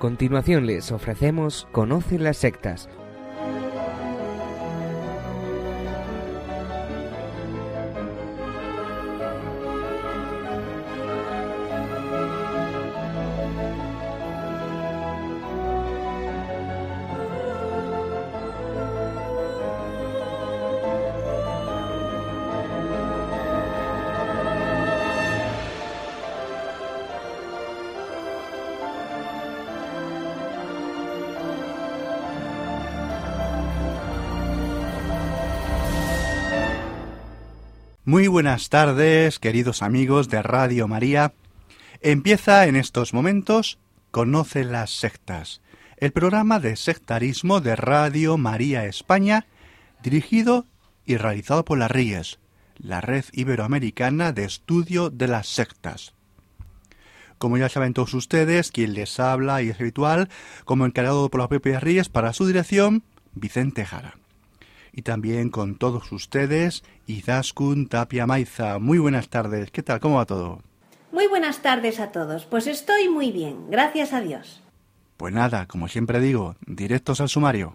Continuación les ofrecemos Conoce las sectas, Muy buenas tardes, queridos amigos de Radio María. Empieza en estos momentos Conoce las sectas, el programa de sectarismo de Radio María España, dirigido y realizado por la RIES, la Red Iberoamericana de Estudio de las Sectas. Como ya saben todos ustedes, quien les habla y es habitual, como encargado por la propia RIES para su dirección, Vicente Jara y también con todos ustedes, Izaskun Tapia Maiza. Muy buenas tardes, ¿qué tal? ¿Cómo va todo? Muy buenas tardes a todos, pues estoy muy bien, gracias a Dios. Pues nada, como siempre digo, directos al sumario.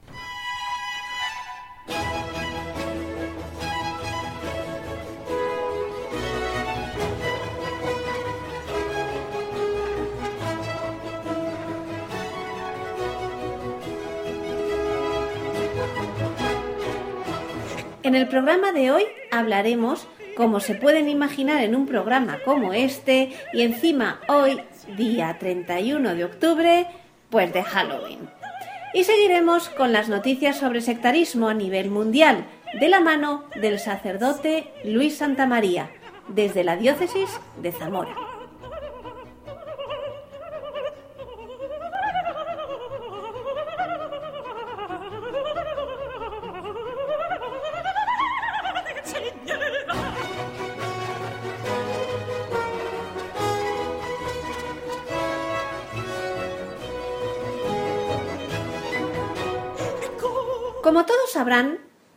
En el programa de hoy hablaremos, como se pueden imaginar en un programa como este, y encima hoy, día 31 de octubre, pues de Halloween. Y seguiremos con las noticias sobre sectarismo a nivel mundial, de la mano del sacerdote Luis Santamaría, desde la diócesis de Zamora.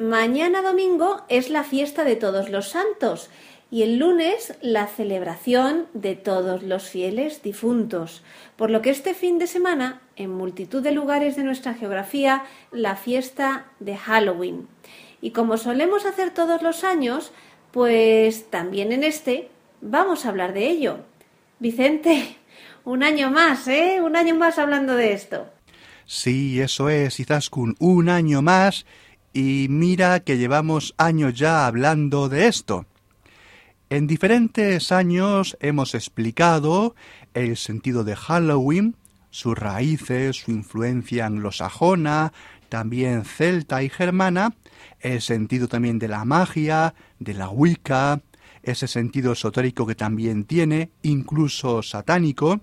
Mañana domingo es la fiesta de todos los santos y el lunes la celebración de todos los fieles difuntos, por lo que este fin de semana, en multitud de lugares de nuestra geografía, la fiesta de Halloween. Y como solemos hacer todos los años, pues también en este vamos a hablar de ello. Vicente, un año más, ¿eh? Un año más hablando de esto. Sí, eso es, Izaskun, un año más y mira que llevamos años ya hablando de esto. En diferentes años hemos explicado el sentido de Halloween, sus raíces, su influencia anglosajona, también celta y germana, el sentido también de la magia, de la Wicca, ese sentido esotérico que también tiene, incluso satánico,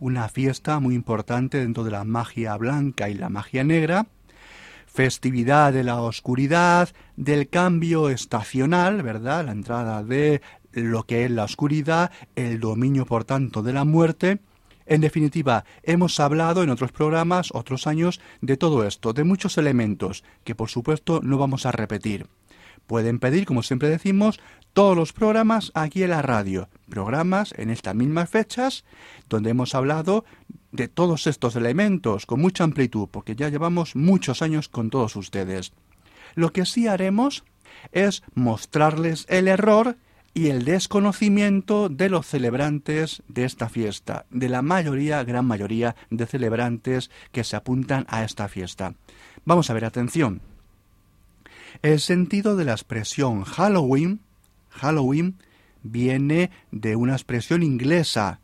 una fiesta muy importante dentro de la magia blanca y la magia negra, festividad de la oscuridad, del cambio estacional, ¿verdad? La entrada de lo que es la oscuridad, el dominio, por tanto, de la muerte. En definitiva, hemos hablado en otros programas, otros años, de todo esto, de muchos elementos que, por supuesto, no vamos a repetir. Pueden pedir, como siempre decimos, todos los programas aquí en la radio, programas en estas mismas fechas, donde hemos hablado de todos estos elementos con mucha amplitud, porque ya llevamos muchos años con todos ustedes. Lo que sí haremos es mostrarles el error y el desconocimiento de los celebrantes de esta fiesta, de la mayoría, gran mayoría de celebrantes que se apuntan a esta fiesta. Vamos a ver, atención. El sentido de la expresión Halloween, Halloween, viene de una expresión inglesa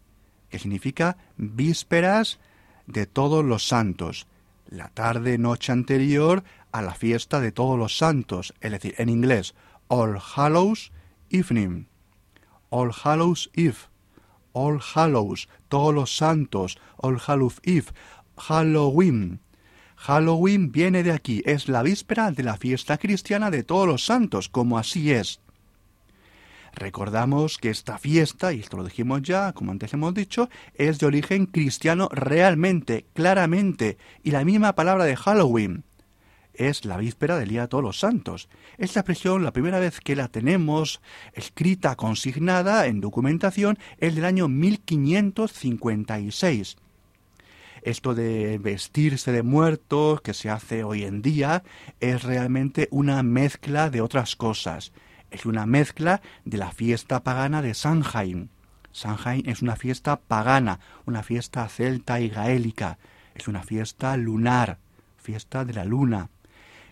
que significa vísperas de todos los santos, la tarde noche anterior a la fiesta de todos los santos, es decir, en inglés, All Hallows Evening, All Hallows Eve, All Hallows, todos los santos, All Hallows Eve, Halloween, Halloween viene de aquí, es la víspera de la fiesta cristiana de todos los santos, como así es. Recordamos que esta fiesta, y esto lo dijimos ya, como antes hemos dicho, es de origen cristiano realmente, claramente, y la misma palabra de Halloween es la víspera del Día de Todos los Santos. Esta expresión, la primera vez que la tenemos escrita, consignada en documentación, es del año 1556. esto de vestirse de muertos que se hace hoy en día es realmente una mezcla de otras cosas. Es una mezcla de la fiesta pagana de Samhain. Samhain es una fiesta pagana, una fiesta celta y gaélica. Es una fiesta lunar, fiesta de la luna,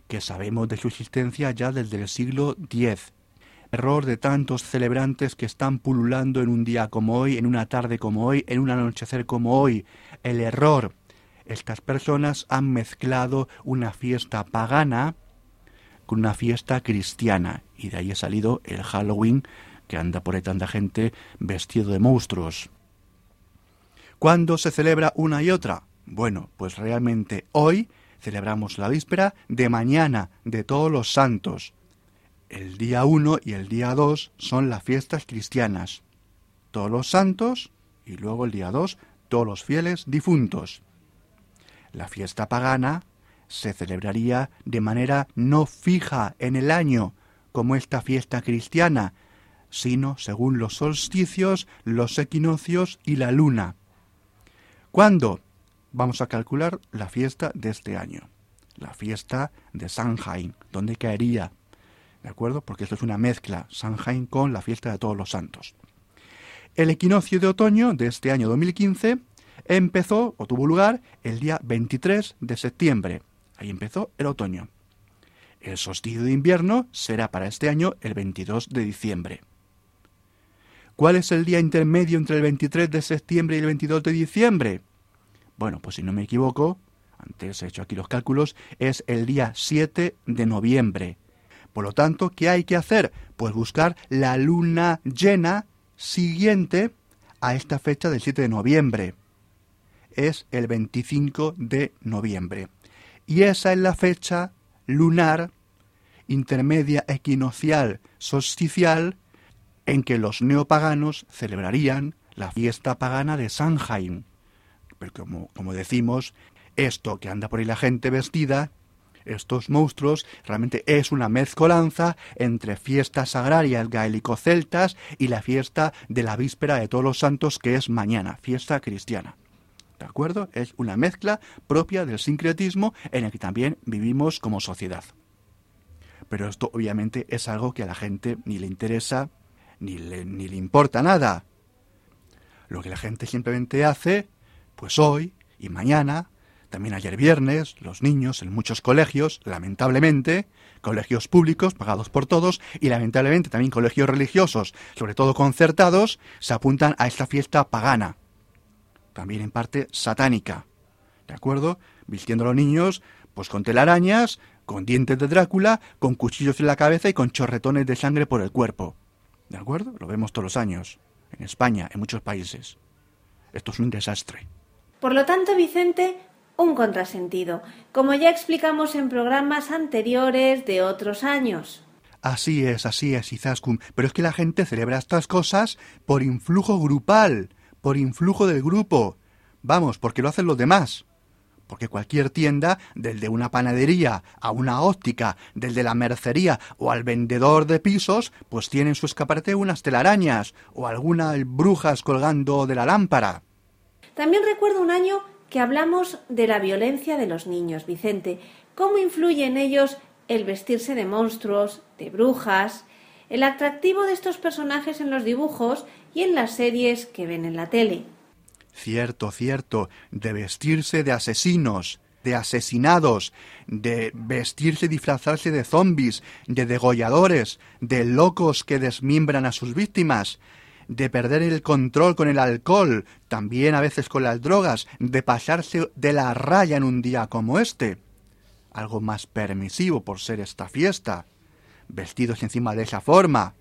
que sabemos de su existencia ya desde el siglo X error de tantos celebrantes que están pululando en un día como hoy, en una tarde como hoy, en un anochecer como hoy. El error. Estas personas han mezclado una fiesta pagana una fiesta cristiana y de ahí ha salido el Halloween que anda por ahí tanta gente vestido de monstruos. ¿Cuándo se celebra una y otra? Bueno, pues realmente hoy celebramos la víspera de mañana de todos los santos, el día 1 y el día 2 son las fiestas cristianas. Todos los santos y luego el día 2 todos los fieles difuntos. La fiesta pagana se celebraría de manera no fija en el año, como esta fiesta cristiana, sino según los solsticios, los equinoccios y la luna. ¿Cuándo? Vamos a calcular la fiesta de este año, la fiesta de Samhain, ¿dónde caería? ¿de acuerdo? Porque esto es una mezcla, Samhain con la fiesta de todos los santos. El equinoccio de otoño de este año 2015 empezó o tuvo lugar el día 23 de septiembre. Ahí empezó el otoño. El solsticio de invierno será para este año el 22 de diciembre. ¿Cuál es el día intermedio entre el 23 de septiembre y el 22 de diciembre? Bueno, pues si no me equivoco, antes he hecho aquí los cálculos, es el día 7 de noviembre, por lo tanto, ¿qué hay que hacer? Pues buscar la luna llena siguiente a esta fecha del 7 de noviembre. Es el 25 de noviembre. Y esa es la fecha lunar intermedia equinocial solsticial en que los neopaganos celebrarían la fiesta pagana de Samhain. Pero como, como decimos, esto que anda por ahí la gente vestida estos monstruos realmente es una mezcolanza entre fiestas agrarias gaélico-celtas y la fiesta de la víspera de todos los santos que es mañana, fiesta cristiana. ¿De acuerdo? Es una mezcla propia del sincretismo en el que también vivimos como sociedad. Pero esto obviamente es algo que a la gente ni le interesa ni le, ni le importa nada. Lo que la gente simplemente hace, pues hoy y mañana, también ayer viernes, los niños en muchos colegios, lamentablemente, colegios públicos pagados por todos y lamentablemente también colegios religiosos, sobre todo concertados, se apuntan a esta fiesta pagana, también en parte satánica. ¿De acuerdo? Vistiendo a los niños pues con telarañas, con dientes de Drácula, con cuchillos en la cabeza y con chorretones de sangre por el cuerpo. ¿De acuerdo? Lo vemos todos los años, en España, en muchos países. Esto es un desastre. Por lo tanto, Vicente, un contrasentido, como ya explicamos en programas anteriores de otros años. Así es, así es, Izaskun. Pero es que la gente celebra estas cosas por influjo grupal, por influjo del grupo. Vamos, porque lo hacen los demás. Porque cualquier tienda, desde una panadería a una óptica, desde la mercería o al vendedor de pisos, pues tiene en su escaparate unas telarañas o algunas brujas colgando de la lámpara. También recuerdo un año que hablamos de la violencia de los niños, Vicente. ¿Cómo influye en ellos el vestirse de monstruos, de brujas, el atractivo de estos personajes en los dibujos y en las series que ven en la tele? Cierto, cierto, de vestirse de asesinos, de asesinados, de vestirse y disfrazarse de zombis, de degolladores, de locos que desmiembran a sus víctimas, de perder el control con el alcohol, también a veces con las drogas, de pasarse de la raya en un día como este. Algo más permisivo por ser esta fiesta. Vestidos encima de esa forma.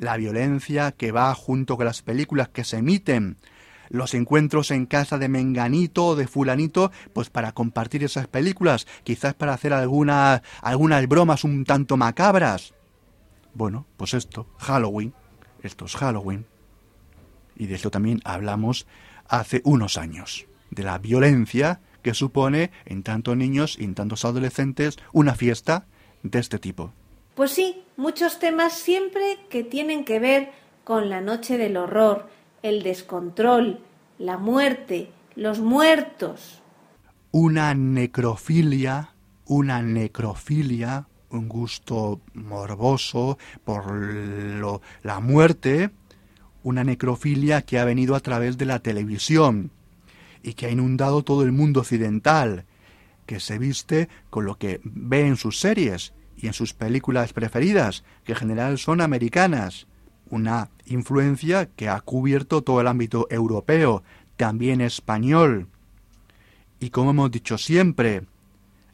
La violencia que va junto con las películas que se emiten. Los encuentros en casa de Menganito o de Fulanito, pues para compartir esas películas, quizás para hacer alguna, algunas bromas un tanto macabras. Bueno, pues esto, Halloween. Esto es Halloween y de eso también hablamos hace unos años, de la violencia que supone en tantos niños y en tantos adolescentes una fiesta de este tipo. Pues sí, muchos temas siempre que tienen que ver con la noche del horror, el descontrol, la muerte, los muertos. Una necrofilia, una necrofilia, un gusto morboso por lo, la muerte, una necrofilia que ha venido a través de la televisión y que ha inundado todo el mundo occidental, que se viste con lo que ve en sus series y en sus películas preferidas, que en general son americanas. Una influencia que ha cubierto todo el ámbito europeo, también español. Y como hemos dicho siempre,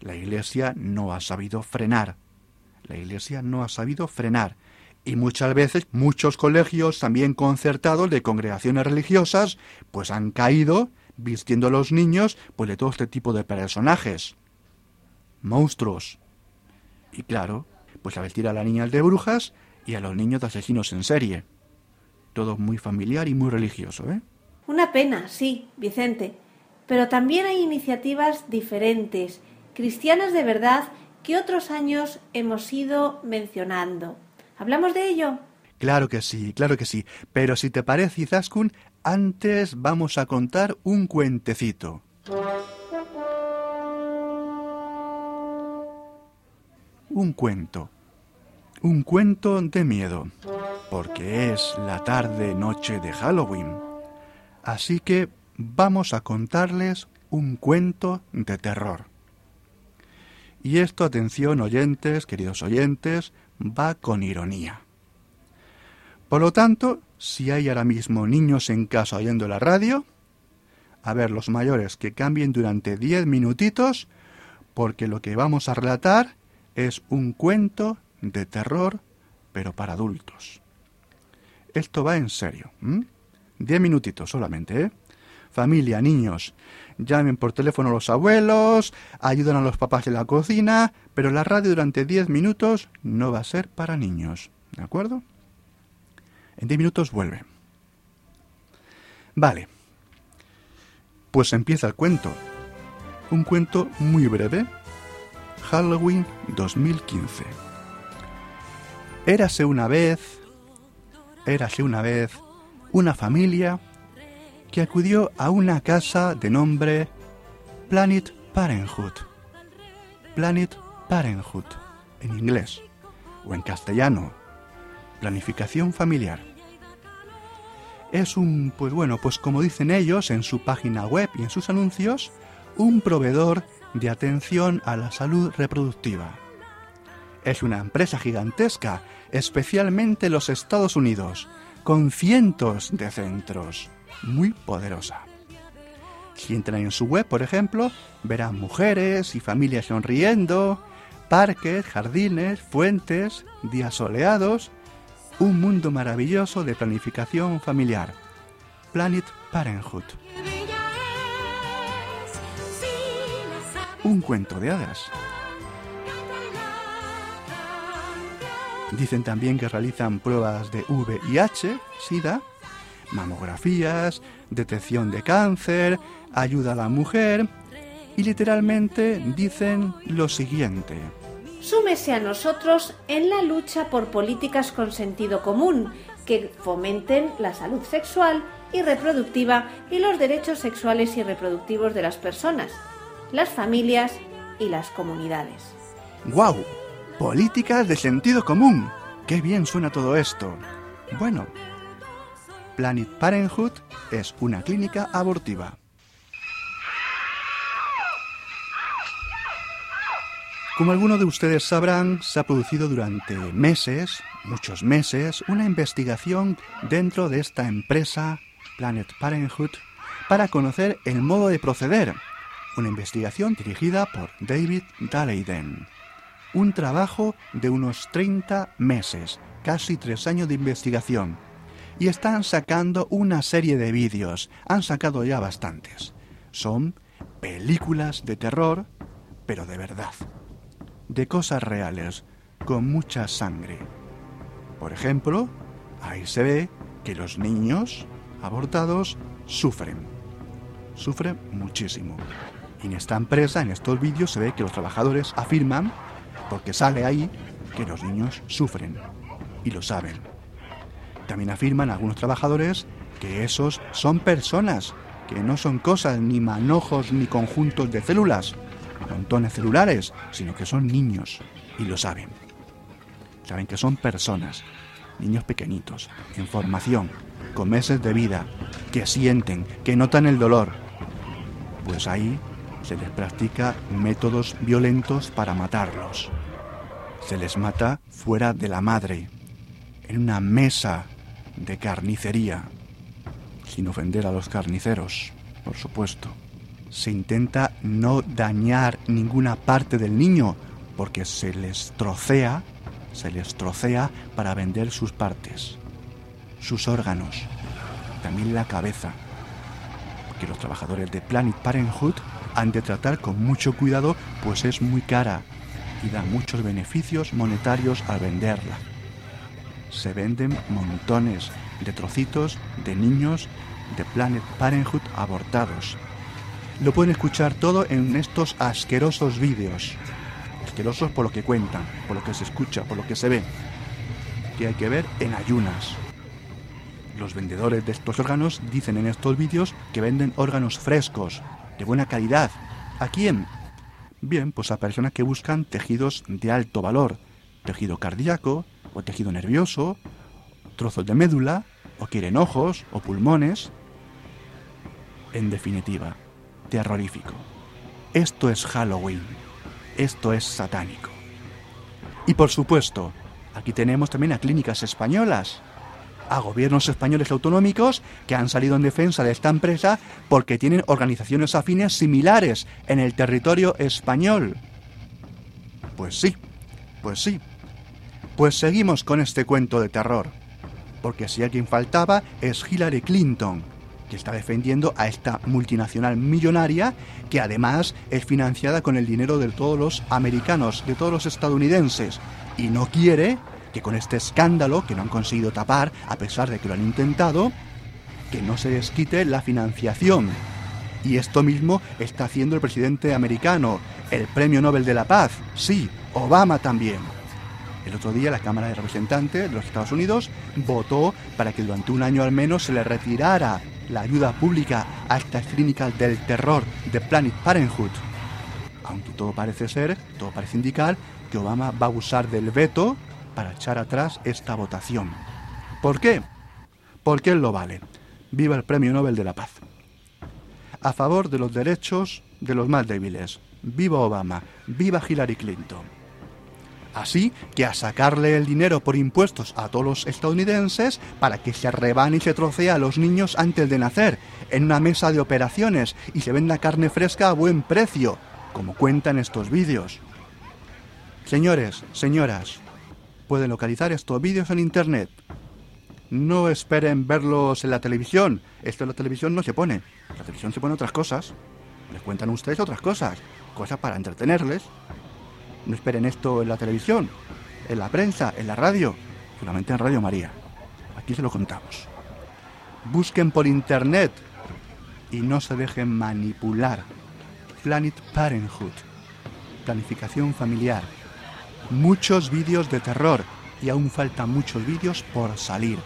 la Iglesia no ha sabido frenar. La Iglesia no ha sabido frenar. Y muchas veces muchos colegios también concertados de congregaciones religiosas pues han caído vistiendo a los niños pues de todo este tipo de personajes. Monstruos. Y claro, pues a vestir a las niñas de brujas y a los niños de asesinos en serie. Todo muy familiar y muy religioso, ¿eh? Una pena, sí, Vicente. Pero también hay iniciativas diferentes, cristianas de verdad, que otros años hemos ido mencionando. ¿Hablamos de ello? Claro que sí, claro que sí. Pero si te parece, Izaskun, antes vamos a contar un cuentecito. Un cuento. Un cuento de miedo. Porque es la tarde noche de Halloween. Así que vamos a contarles un cuento de terror. Y esto, atención oyentes, queridos oyentes, va con ironía. Por lo tanto, si hay ahora mismo niños en casa oyendo la radio, a ver los mayores que cambien durante diez minutitos, porque lo que vamos a relatar es un cuento de terror, pero para adultos. Esto va en serio. Diez minutitos solamente, ¿eh? Familia, niños, llamen por teléfono a los abuelos, ayudan a los papás en la cocina, pero la radio durante diez minutos no va a ser para niños. ¿De acuerdo? En 10 minutos vuelve. Vale. Pues empieza el cuento. Un cuento muy breve. Halloween 2015. Érase una vez, érase una vez, una familia que acudió a una casa de nombre Planet Parenthood. Planet Parenthood, en inglés, o en castellano, planificación familiar. Es un, pues bueno, pues como dicen ellos en su página web y en sus anuncios, un proveedor de atención a la salud reproductiva. Es una empresa gigantesca, especialmente en los Estados Unidos, con cientos de centros, muy poderosa. Si entran en su web, por ejemplo, verán mujeres y familias sonriendo, parques, jardines, fuentes, días soleados un mundo maravilloso de planificación familiar. Planet Parenthood. Un cuento de hadas. Dicen también que realizan pruebas de VIH, SIDA, mamografías, detección de cáncer, ayuda a la mujer y literalmente dicen lo siguiente súmese a nosotros en la lucha por políticas con sentido común que fomenten la salud sexual y reproductiva y los derechos sexuales y reproductivos de las personas, las familias y las comunidades. ¡Guau! Políticas de sentido común. ¡Qué bien suena todo esto! Bueno, Planet Parenthood es una clínica abortiva. Como algunos de ustedes sabrán, se ha producido durante meses, muchos meses, una investigación dentro de esta empresa, Planet Parenthood, para conocer el modo de proceder. Una investigación dirigida por David Daleyden. Un trabajo de unos 30 meses, casi tres años de investigación. Y están sacando una serie de vídeos. Han sacado ya bastantes. Son películas de terror, pero de verdad de cosas reales, con mucha sangre. Por ejemplo, ahí se ve que los niños abortados sufren. Sufren muchísimo. En esta empresa, en estos vídeos, se ve que los trabajadores afirman, porque sale ahí, que los niños sufren. Y lo saben. También afirman algunos trabajadores que esos son personas que no son cosas ni manojos ni conjuntos de células, montones celulares, sino que son niños y lo saben. Saben que son personas, niños pequeñitos, en formación, con meses de vida, que sienten, que notan el dolor. Pues ahí se les practica métodos violentos para matarlos. Se les mata fuera de la madre, en una mesa de carnicería, sin ofender a los carniceros, por supuesto. Se intenta no dañar ninguna parte del niño porque se les trocea, se les trocea para vender sus partes, sus órganos, también la cabeza. Porque los trabajadores de Planet Parenthood han de tratar con mucho cuidado, pues es muy cara y da muchos beneficios monetarios al venderla. Se venden montones de trocitos de niños de Planet Parenthood abortados. Lo pueden escuchar todo en estos asquerosos vídeos. Asquerosos por lo que cuentan, por lo que se escucha, por lo que se ve. Que hay que ver en ayunas. Los vendedores de estos órganos dicen en estos vídeos que venden órganos frescos, de buena calidad. ¿A quién? Bien, pues a personas que buscan tejidos de alto valor, tejido cardíaco o tejido nervioso, trozos de médula, o quieren ojos o pulmones. En definitiva, terrorífico. Esto es Halloween. Esto es satánico. Y por supuesto, aquí tenemos también a clínicas españolas, a gobiernos españoles autonómicos que han salido en defensa de esta empresa porque tienen organizaciones afines similares en el territorio español. Pues sí, pues sí. Pues seguimos con este cuento de terror. Porque si alguien faltaba es Hillary Clinton, que está defendiendo a esta multinacional millonaria que además es financiada con el dinero de todos los americanos, de todos los estadounidenses, y no quiere que con este escándalo que no han conseguido tapar, a pesar de que lo han intentado, que no se les quite la financiación. Y esto mismo está haciendo el presidente americano, el Premio Nobel de la Paz, sí, Obama también. El otro día la Cámara de Representantes de los Estados Unidos votó para que durante un año al menos se le retirara la ayuda pública a estas clínicas del terror de Planet Parenthood. Aunque todo parece ser, todo parece indicar que Obama va a abusar del veto para echar atrás esta votación. ¿Por qué? Porque él lo vale. Viva el Premio Nobel de la Paz. A favor de los derechos de los más débiles. Viva Obama. Viva Hillary Clinton. Así que a sacarle el dinero por impuestos a todos los estadounidenses para que se rebane y se trocee a los niños antes de nacer, en una mesa de operaciones y se venda carne fresca a buen precio, como cuentan estos vídeos. Señores, señoras, pueden localizar estos vídeos en internet. No esperen verlos en la televisión. Esto en la televisión no se pone. La televisión se pone otras cosas. Les cuentan ustedes otras cosas. Cosas para entretenerles. No esperen esto en la televisión, en la prensa, en la radio. Solamente en Radio María. Aquí se lo contamos. Busquen por internet y no se dejen manipular. Planet Parenthood. Planificación familiar muchos vídeos de terror y aún faltan muchos vídeos por salir.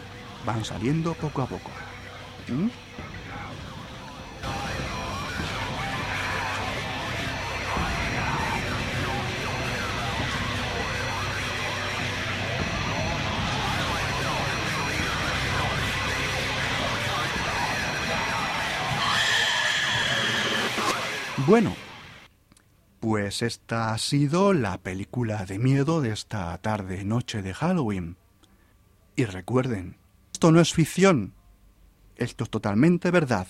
Van saliendo poco a poco. ¿Mm? Bueno, pues esta ha sido la película de miedo de esta tarde noche de Halloween. Y recuerden, esto no es ficción, esto es totalmente verdad.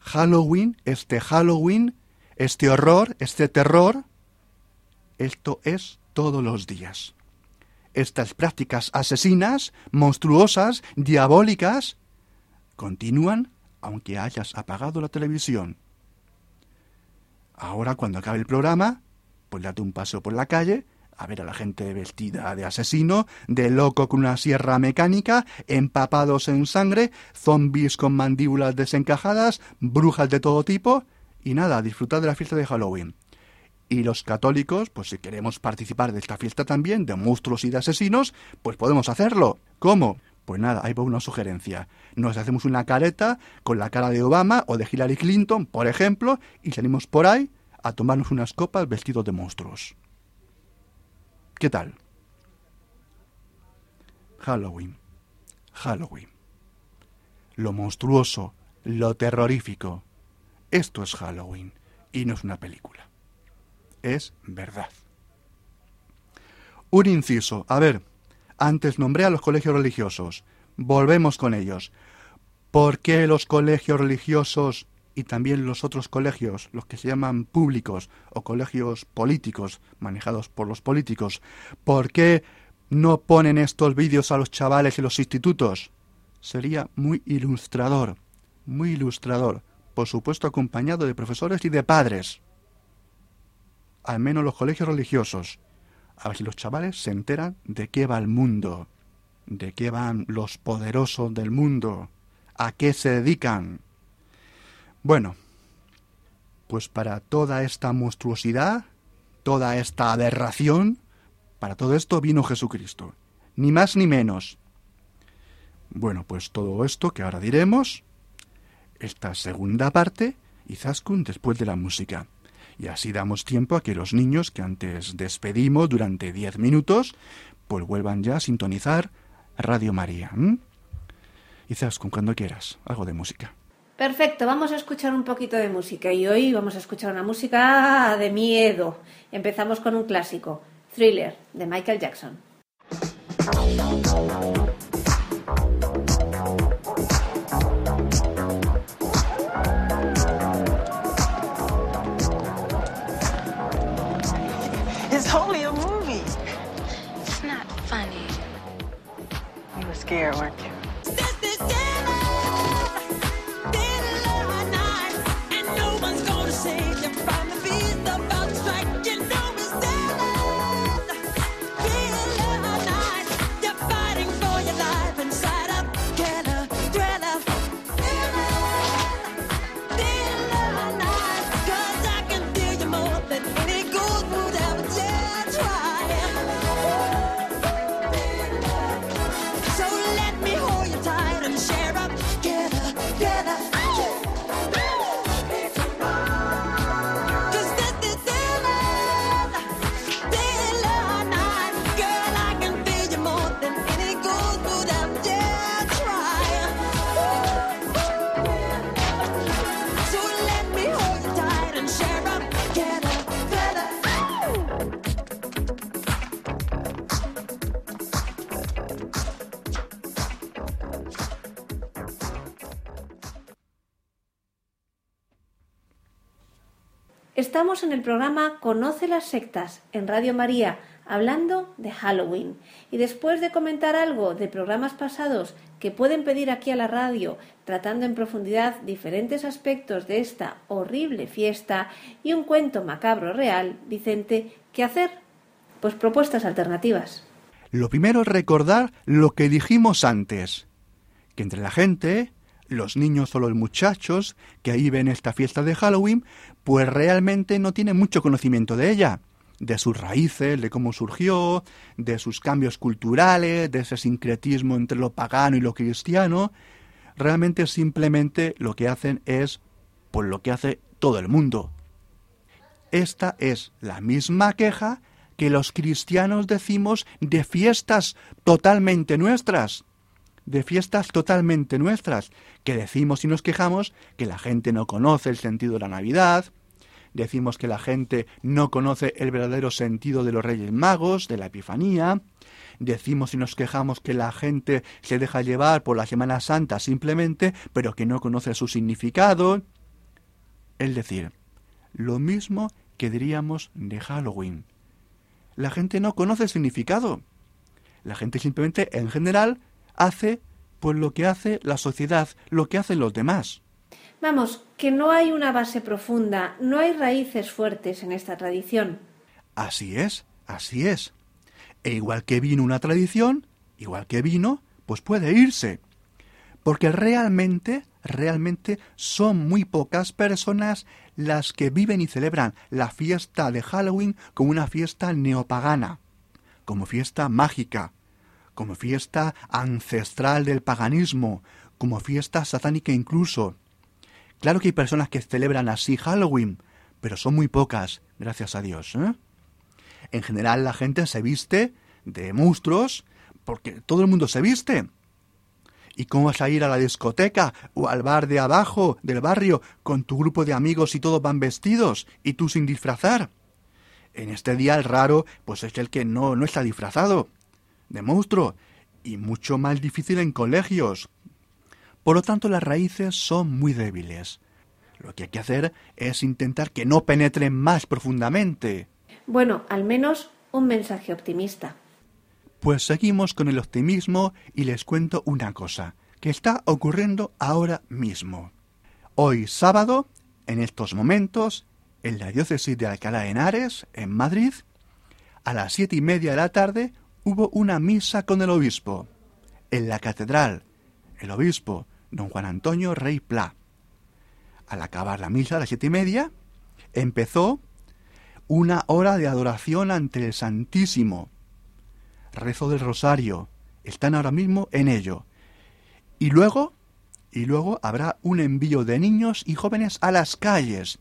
Halloween, este Halloween, este horror, este terror, esto es todos los días. Estas prácticas asesinas, monstruosas, diabólicas, continúan aunque hayas apagado la televisión. Ahora, cuando acabe el programa, pues date un paso por la calle a ver a la gente vestida de asesino, de loco con una sierra mecánica, empapados en sangre, zombies con mandíbulas desencajadas, brujas de todo tipo, y nada, disfrutar de la fiesta de Halloween. Y los católicos, pues si queremos participar de esta fiesta también, de monstruos y de asesinos, pues podemos hacerlo. ¿Cómo? Pues nada, ahí va una sugerencia. Nos hacemos una careta con la cara de Obama o de Hillary Clinton, por ejemplo, y salimos por ahí a tomarnos unas copas vestidos de monstruos. ¿Qué tal? Halloween. Halloween. Lo monstruoso, lo terrorífico. Esto es Halloween y no es una película. Es verdad. Un inciso. A ver, antes nombré a los colegios religiosos. Volvemos con ellos. ¿Por qué los colegios religiosos y también los otros colegios, los que se llaman públicos o colegios políticos, manejados por los políticos, ¿por qué no ponen estos vídeos a los chavales en los institutos? Sería muy ilustrador, muy ilustrador, por supuesto acompañado de profesores y de padres. Al menos los colegios religiosos. A ver si los chavales se enteran de qué va el mundo, de qué van los poderosos del mundo, a qué se dedican. Bueno, pues para toda esta monstruosidad, toda esta aberración, para todo esto vino Jesucristo, ni más ni menos. Bueno, pues todo esto que ahora diremos, esta segunda parte, y Zaskun después de la música. Y así damos tiempo a que los niños que antes despedimos durante diez minutos, pues vuelvan ya a sintonizar Radio María. Y Zaskun, cuando quieras, algo de música. Perfecto, vamos a escuchar un poquito de música y hoy vamos a escuchar una música de miedo. Empezamos con un clásico, Thriller, de Michael Jackson. skier, weren't you? Estamos en el programa Conoce las sectas en Radio María, hablando de Halloween. Y después de comentar algo de programas pasados que pueden pedir aquí a la radio, tratando en profundidad diferentes aspectos de esta horrible fiesta y un cuento macabro real, Vicente, ¿qué hacer? Pues propuestas alternativas. Lo primero es recordar lo que dijimos antes, que entre la gente, los niños o los muchachos que ahí ven esta fiesta de Halloween, pues realmente no tienen mucho conocimiento de ella, de sus raíces, de cómo surgió, de sus cambios culturales, de ese sincretismo entre lo pagano y lo cristiano. Realmente simplemente lo que hacen es pues lo que hace todo el mundo. Esta es la misma queja que los cristianos decimos de fiestas totalmente nuestras, de fiestas totalmente nuestras, que decimos y nos quejamos que la gente no conoce el sentido de la Navidad, decimos que la gente no conoce el verdadero sentido de los Reyes Magos, de la Epifanía, decimos y nos quejamos que la gente se deja llevar por la Semana Santa simplemente, pero que no conoce su significado. Es decir, lo mismo que diríamos de Halloween. La gente no conoce el significado. La gente simplemente, en general, hace pues lo que hace la sociedad, lo que hacen los demás. Vamos, que no hay una base profunda, no hay raíces fuertes en esta tradición. Así es, así es. E igual que vino una tradición, igual que vino, pues puede irse. Porque realmente, realmente son muy pocas personas las que viven y celebran la fiesta de Halloween como una fiesta neopagana, como fiesta mágica, como fiesta ancestral del paganismo, como fiesta satánica incluso. Claro que hay personas que celebran así Halloween, pero son muy pocas, gracias a Dios. ¿eh? En general la gente se viste de monstruos porque todo el mundo se viste. ¿Y cómo vas a ir a la discoteca o al bar de abajo del barrio con tu grupo de amigos y todos van vestidos y tú sin disfrazar? En este día el raro pues es el que no, no está disfrazado de monstruo y mucho más difícil en colegios. Por lo tanto las raíces son muy débiles. Lo que hay que hacer es intentar que no penetren más profundamente. Bueno, al menos un mensaje optimista. Pues seguimos con el optimismo y les cuento una cosa que está ocurriendo ahora mismo. Hoy sábado, en estos momentos, en la diócesis de Alcalá de Henares, en Madrid, a las siete y media de la tarde hubo una misa con el obispo. En la catedral, el obispo, don Juan Antonio Rey Pla. Al acabar la misa a las siete y media, empezó una hora de adoración ante el Santísimo. Rezo del Rosario. Están ahora mismo en ello. Y luego, y luego habrá un envío de niños y jóvenes a las calles.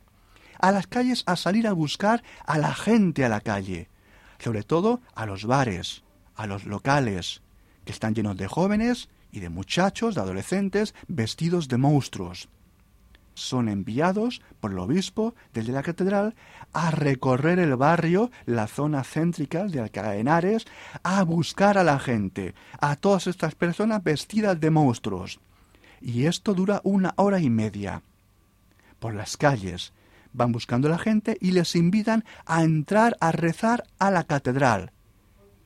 A las calles a salir a buscar a la gente a la calle. Sobre todo a los bares, a los locales, que están llenos de jóvenes y de muchachos, de adolescentes, vestidos de monstruos son enviados por el obispo desde la catedral a recorrer el barrio, la zona céntrica de Alcalá de Henares, a buscar a la gente, a todas estas personas vestidas de monstruos. Y esto dura una hora y media. Por las calles van buscando a la gente y les invitan a entrar a rezar a la catedral.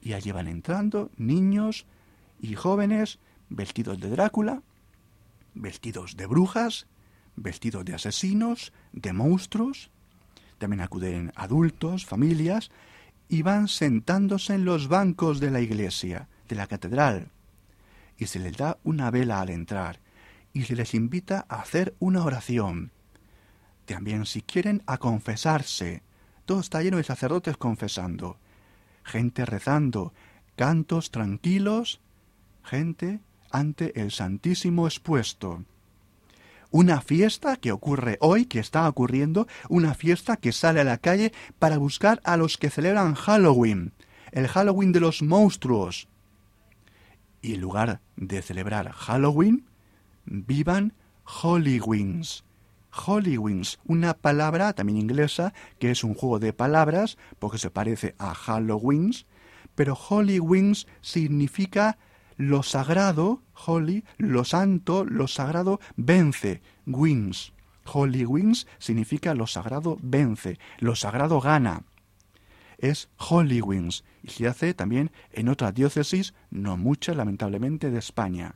Y allí van entrando niños y jóvenes vestidos de Drácula, vestidos de brujas, vestidos de asesinos, de monstruos. También acuden adultos, familias, y van sentándose en los bancos de la iglesia, de la catedral. Y se les da una vela al entrar, y se les invita a hacer una oración. También, si quieren, a confesarse. Todo está lleno de sacerdotes confesando. Gente rezando, cantos tranquilos, gente ante el Santísimo expuesto una fiesta que ocurre hoy, que está ocurriendo, una fiesta que sale a la calle para buscar a los que celebran Halloween, el Halloween de los monstruos. Y en lugar de celebrar Halloween, vivan Hollywings. Hollywings, una palabra también inglesa que es un juego de palabras porque se parece a Halloween, pero Hollywings significa lo sagrado, holy, lo santo, lo sagrado vence, wins. Holy wins significa lo sagrado vence, lo sagrado gana. Es Holy Wings y se hace también en otras diócesis, no muchas lamentablemente de España.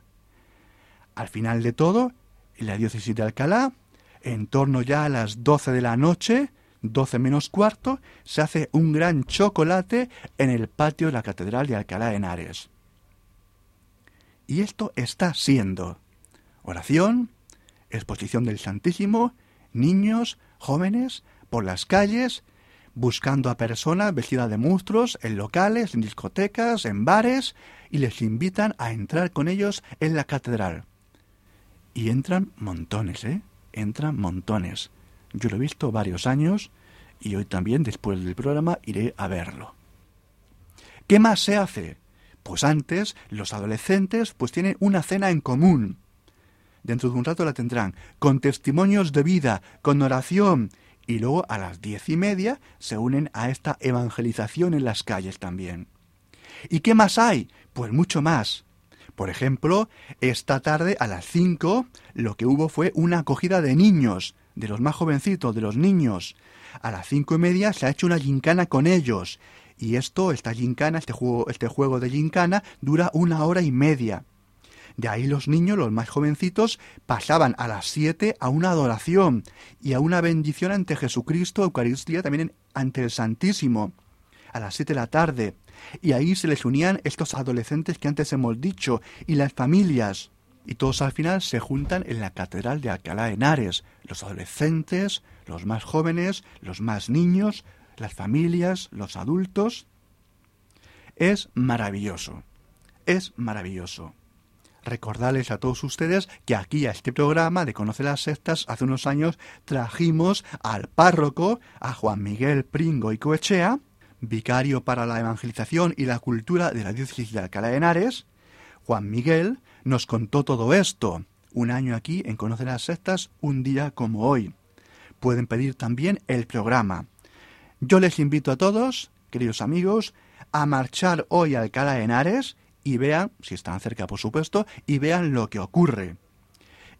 Al final de todo, en la diócesis de Alcalá, en torno ya a las 12 de la noche, 12 menos cuarto, se hace un gran chocolate en el patio de la Catedral de Alcalá de Henares. Y esto está siendo oración, exposición del Santísimo, niños, jóvenes, por las calles, buscando a personas vestidas de monstruos en locales, en discotecas, en bares, y les invitan a entrar con ellos en la catedral. Y entran montones, ¿eh? Entran montones. Yo lo he visto varios años y hoy también, después del programa, iré a verlo. ¿Qué más se hace? Pues antes los adolescentes pues tienen una cena en común. Dentro de un rato la tendrán, con testimonios de vida, con oración, y luego a las diez y media se unen a esta evangelización en las calles también. ¿Y qué más hay? Pues mucho más. Por ejemplo, esta tarde a las cinco lo que hubo fue una acogida de niños, de los más jovencitos, de los niños. A las cinco y media se ha hecho una gincana con ellos y esto, esta gincana, este juego, este juego de gincana, dura una hora y media. De ahí los niños, los más jovencitos, pasaban a las siete a una adoración y a una bendición ante Jesucristo, Eucaristía, también ante el Santísimo, a las siete de la tarde. Y ahí se les unían estos adolescentes que antes hemos dicho, y las familias. Y todos al final se juntan en la Catedral de Alcalá de Henares, los adolescentes, los más jóvenes, los más niños, las familias, los adultos. Es maravilloso. Es maravilloso. Recordarles a todos ustedes que aquí a este programa de Conoce las Sectas hace unos años trajimos al párroco, a Juan Miguel Pringo y Coechea, vicario para la evangelización y la cultura de la diócesis de Alcalá de Henares. Juan Miguel nos contó todo esto, un año aquí en Conoce las Sectas, un día como hoy. Pueden pedir también el programa. Yo les invito a todos, queridos amigos, a marchar hoy a Alcalá de Henares y vean, si están cerca por supuesto, y vean lo que ocurre.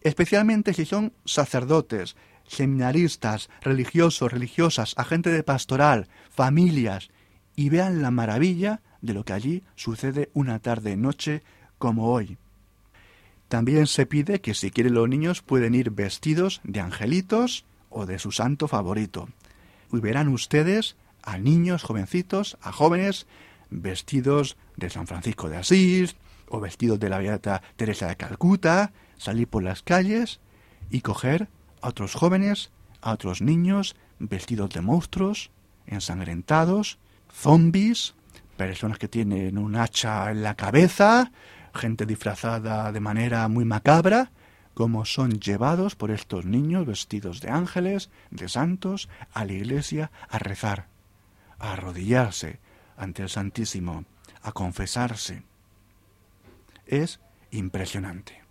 Especialmente si son sacerdotes, seminaristas, religiosos, religiosas, agentes de pastoral, familias, y vean la maravilla de lo que allí sucede una tarde noche como hoy. También se pide que si quieren los niños pueden ir vestidos de angelitos o de su santo favorito. Y verán ustedes a niños jovencitos, a jóvenes vestidos de San Francisco de Asís o vestidos de la Beata Teresa de Calcuta, salir por las calles y coger a otros jóvenes, a otros niños vestidos de monstruos, ensangrentados, zombies, personas que tienen un hacha en la cabeza, gente disfrazada de manera muy macabra, como son llevados por estos niños vestidos de ángeles, de santos, a la iglesia a rezar, a arrodillarse ante el Santísimo, a confesarse. Es impresionante.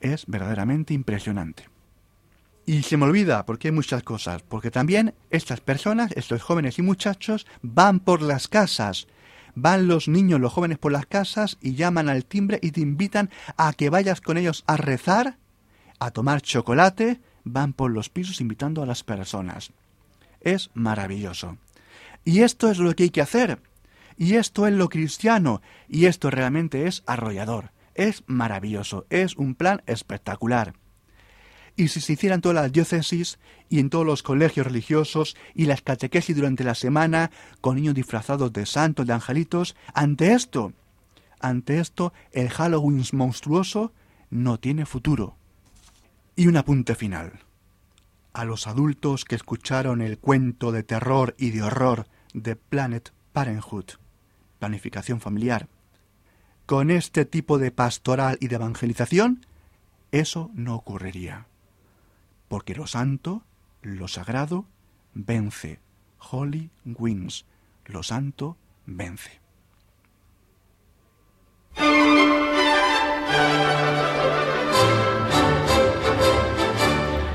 Es verdaderamente impresionante. Y se me olvida, porque hay muchas cosas, porque también estas personas, estos jóvenes y muchachos, van por las casas, van los niños, los jóvenes por las casas y llaman al timbre y te invitan a que vayas con ellos a rezar, a tomar chocolate, van por los pisos invitando a las personas. Es maravilloso. Y esto es lo que hay que hacer. Y esto es lo cristiano. Y esto realmente es arrollador. Es maravilloso. Es un plan espectacular. Y si se hicieran todas las diócesis y en todos los colegios religiosos y las catequesis durante la semana con niños disfrazados de santos, de angelitos, ante esto, ante esto, el Halloween monstruoso no tiene futuro. Y un apunte final. A los adultos que escucharon el cuento de terror y de horror de Planet Parenthood, planificación familiar, con este tipo de pastoral y de evangelización, eso no ocurriría porque lo santo, lo sagrado, vence. Holy wins. Lo santo vence.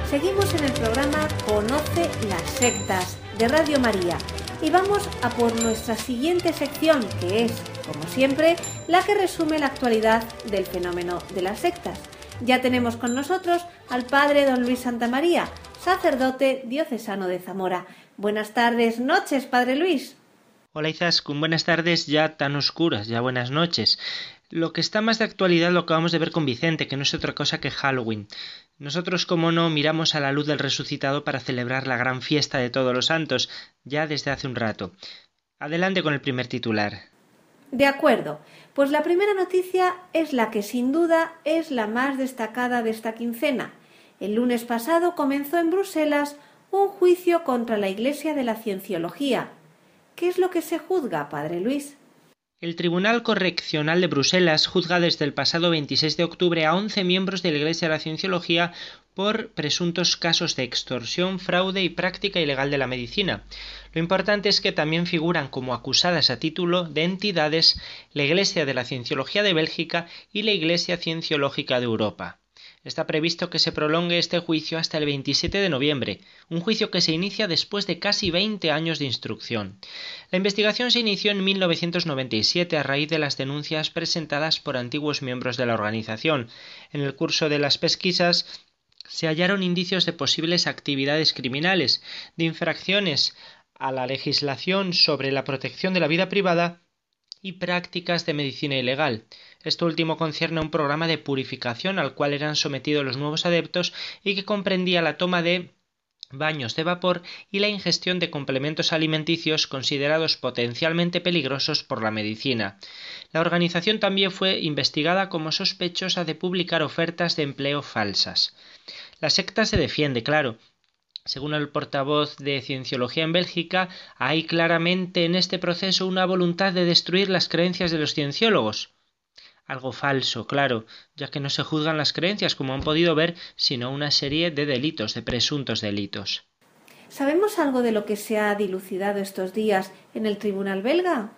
Seguimos en el programa Conoce las sectas de Radio María y vamos a por nuestra siguiente sección que es, como siempre, la que resume la actualidad del fenómeno de las sectas. Ya tenemos con nosotros al padre don Luis Santamaría, sacerdote diocesano de Zamora. Buenas tardes, noches, padre Luis. Hola Izaskun, buenas tardes ya tan oscuras, ya buenas noches. Lo que está más de actualidad lo acabamos de ver con Vicente, que no es otra cosa que Halloween. Nosotros, como no, miramos a la luz del resucitado para celebrar la gran fiesta de todos los santos, ya desde hace un rato. Adelante con el primer titular. De acuerdo, pues la primera noticia es la que sin duda es la más destacada de esta quincena. El lunes pasado comenzó en Bruselas un juicio contra la Iglesia de la Cienciología. ¿Qué es lo que se juzga, padre Luis? El Tribunal Correccional de Bruselas juzga desde el pasado 26 de octubre a 11 miembros de la Iglesia de la Cienciología por presuntos casos de extorsión, fraude y práctica ilegal de la medicina. Lo importante es que también figuran como acusadas a título de entidades la Iglesia de la Cienciología de Bélgica y la Iglesia Cienciológica de Europa. Está previsto que se prolongue este juicio hasta el 27 de noviembre, un juicio que se inicia después de casi 20 años de instrucción. La investigación se inició en 1997 a raíz de las denuncias presentadas por antiguos miembros de la organización. En el curso de las pesquisas se hallaron indicios de posibles actividades criminales, de infracciones a la legislación sobre la protección de la vida privada y prácticas de medicina ilegal. Esto último concierne a un programa de purificación al cual eran sometidos los nuevos adeptos y que comprendía la toma de baños de vapor y la ingestión de complementos alimenticios considerados potencialmente peligrosos por la medicina. La organización también fue investigada como sospechosa de publicar ofertas de empleo falsas. La secta se defiende, claro, según el portavoz de Cienciología en Bélgica, hay claramente en este proceso una voluntad de destruir las creencias de los cienciólogos. Algo falso, claro, ya que no se juzgan las creencias, como han podido ver, sino una serie de delitos, de presuntos delitos. ¿Sabemos algo de lo que se ha dilucidado estos días en el tribunal belga?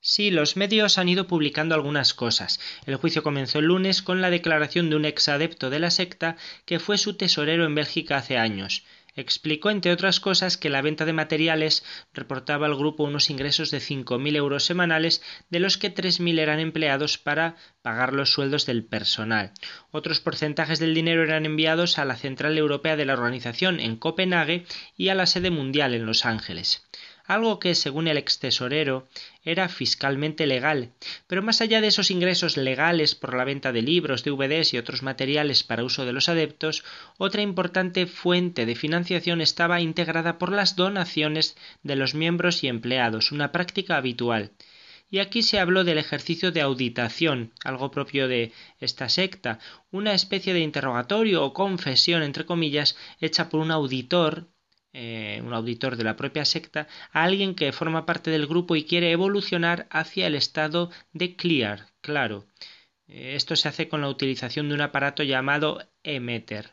Sí, los medios han ido publicando algunas cosas. El juicio comenzó el lunes con la declaración de un ex adepto de la secta que fue su tesorero en Bélgica hace años. Explicó, entre otras cosas, que la venta de materiales reportaba al grupo unos ingresos de 5.000 euros semanales, de los que 3.000 eran empleados para pagar los sueldos del personal. Otros porcentajes del dinero eran enviados a la Central Europea de la Organización en Copenhague y a la sede mundial en Los Ángeles algo que, según el ex tesorero, era fiscalmente legal. Pero más allá de esos ingresos legales por la venta de libros, DVDs y otros materiales para uso de los adeptos, otra importante fuente de financiación estaba integrada por las donaciones de los miembros y empleados, una práctica habitual. Y aquí se habló del ejercicio de auditación, algo propio de esta secta, una especie de interrogatorio o confesión, entre comillas, hecha por un auditor eh, un auditor de la propia secta, a alguien que forma parte del grupo y quiere evolucionar hacia el estado de clear, claro. Eh, esto se hace con la utilización de un aparato llamado emeter.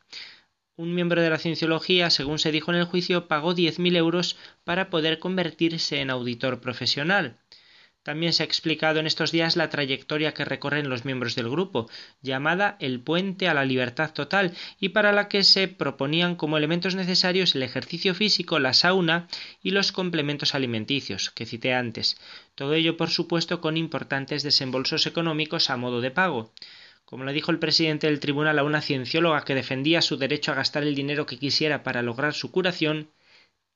Un miembro de la cienciología, según se dijo en el juicio, pagó 10.000 euros para poder convertirse en auditor profesional. También se ha explicado en estos días la trayectoria que recorren los miembros del grupo, llamada el puente a la libertad total, y para la que se proponían como elementos necesarios el ejercicio físico, la sauna y los complementos alimenticios, que cité antes. Todo ello, por supuesto, con importantes desembolsos económicos a modo de pago. Como le dijo el presidente del tribunal a una ciencióloga que defendía su derecho a gastar el dinero que quisiera para lograr su curación,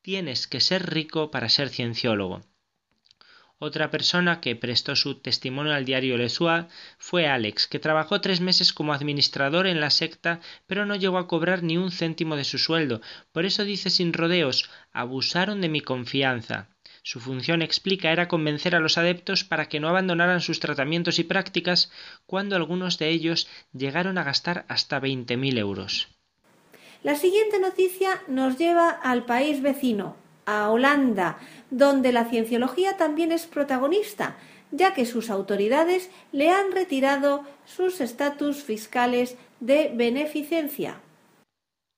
tienes que ser rico para ser cienciólogo. Otra persona que prestó su testimonio al diario Le Soir fue Alex, que trabajó tres meses como administrador en la secta, pero no llegó a cobrar ni un céntimo de su sueldo. Por eso dice sin rodeos abusaron de mi confianza. Su función, explica, era convencer a los adeptos para que no abandonaran sus tratamientos y prácticas cuando algunos de ellos llegaron a gastar hasta veinte mil euros. La siguiente noticia nos lleva al país vecino, a Holanda, donde la cienciología también es protagonista, ya que sus autoridades le han retirado sus estatus fiscales de beneficencia.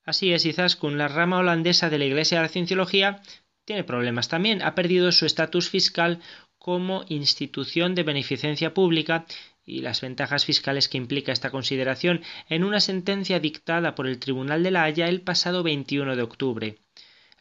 Así es, Izaskun, la rama holandesa de la Iglesia de la Cienciología tiene problemas también. Ha perdido su estatus fiscal como institución de beneficencia pública y las ventajas fiscales que implica esta consideración en una sentencia dictada por el Tribunal de la Haya el pasado 21 de octubre.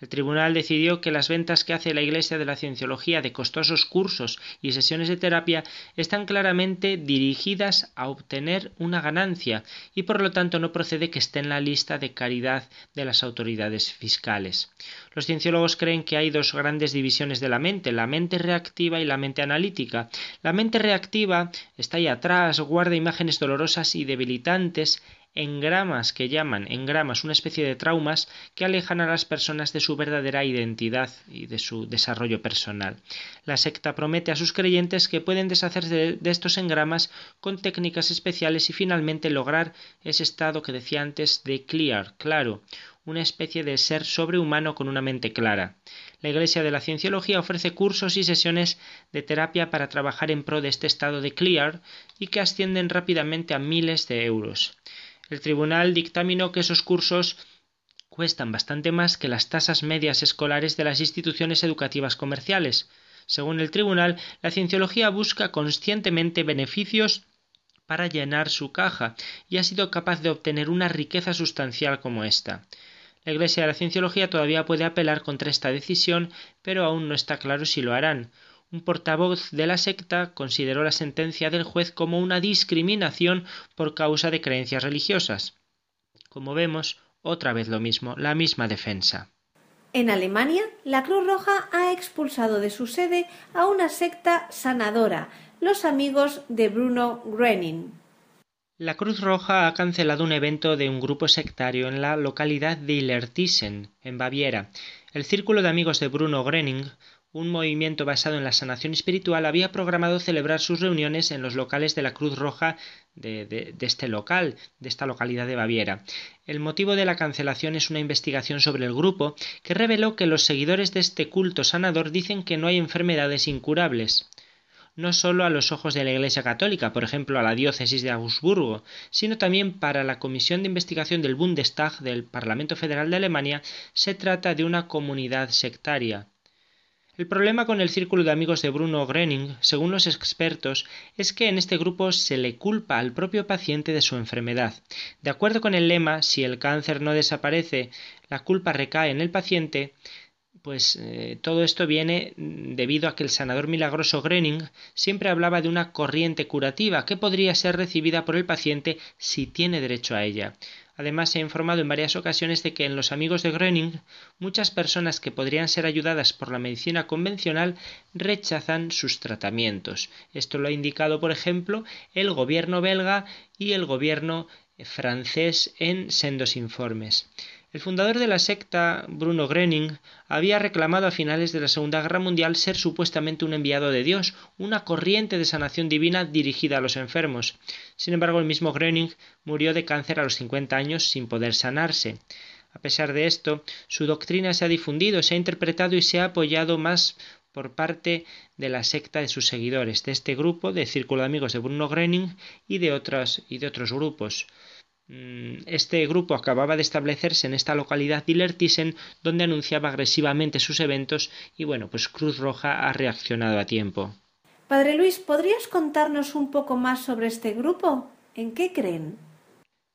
El tribunal decidió que las ventas que hace la Iglesia de la Cienciología de costosos cursos y sesiones de terapia están claramente dirigidas a obtener una ganancia y por lo tanto no procede que esté en la lista de caridad de las autoridades fiscales. Los cienciólogos creen que hay dos grandes divisiones de la mente, la mente reactiva y la mente analítica. La mente reactiva está ahí atrás, guarda imágenes dolorosas y debilitantes engramas que llaman engramas una especie de traumas que alejan a las personas de su verdadera identidad y de su desarrollo personal. La secta promete a sus creyentes que pueden deshacerse de, estos engramas con técnicas especiales y finalmente lograr ese estado que decía antes de clear, claro, una especie de ser sobrehumano con una mente clara. La Iglesia de la Cienciología ofrece cursos y sesiones de terapia para trabajar en pro de este estado de clear y que ascienden rápidamente a miles de euros. El tribunal dictaminó que esos cursos cuestan bastante más que las tasas medias escolares de las instituciones educativas comerciales. Según el tribunal, la cienciología busca conscientemente beneficios para llenar su caja y ha sido capaz de obtener una riqueza sustancial como esta. La Iglesia de la Cienciología todavía puede apelar contra esta decisión, pero aún no está claro si lo harán. Un portavoz de la secta consideró la sentencia del juez como una discriminación por causa de creencias religiosas. Como vemos, otra vez lo mismo, la misma defensa. En Alemania, la Cruz Roja ha expulsado de su sede a una secta sanadora, los amigos de Bruno Groening. La Cruz Roja ha cancelado un evento de un grupo sectario en la localidad de Illertissen, en Baviera. El círculo de amigos de Bruno Groening un movimiento basado en la sanación espiritual había programado celebrar sus reuniones en los locales de la Cruz Roja de, este local, de esta localidad de Baviera. El motivo de la cancelación es una investigación sobre el grupo que reveló que los seguidores de este culto sanador dicen que no hay enfermedades incurables. no solo a los ojos de la Iglesia Católica, por ejemplo a la diócesis de Augsburgo, sino también para la Comisión de Investigación del Bundestag del Parlamento Federal de Alemania, se trata de una comunidad sectaria. El problema con el círculo de amigos de Bruno Gröning, según los expertos, es que en este grupo se le culpa al propio paciente de su enfermedad. De acuerdo con el lema, si el cáncer no desaparece, la culpa recae en el paciente, pues eh, todo esto viene debido a que el sanador milagroso Gröning siempre hablaba de una corriente curativa que podría ser recibida por el paciente si tiene derecho a ella. Además, se ha informado en varias ocasiones de que en los amigos de Gröning muchas personas que podrían ser ayudadas por la medicina convencional rechazan sus tratamientos. Esto lo ha indicado, por ejemplo, el gobierno belga y el gobierno francés en sendos informes. El fundador de la secta, Bruno Gröning, había reclamado a finales de la Segunda Guerra Mundial ser supuestamente un enviado de Dios, una corriente de sanación divina dirigida a los enfermos. Sin embargo, el mismo Gröning murió de cáncer a los 50 años sin poder sanarse. A pesar de esto, su doctrina se ha difundido, se ha interpretado y se ha apoyado más por parte de la secta de sus seguidores, de este grupo, de Círculo de Amigos de Bruno Gröning y de, otras, y de otros grupos. Este grupo acababa de establecerse en esta localidad Dillertisen, donde anunciaba agresivamente sus eventos y bueno, pues Cruz Roja ha reaccionado a tiempo. Padre Luis, ¿podrías contarnos un poco más sobre este grupo? ¿En qué creen?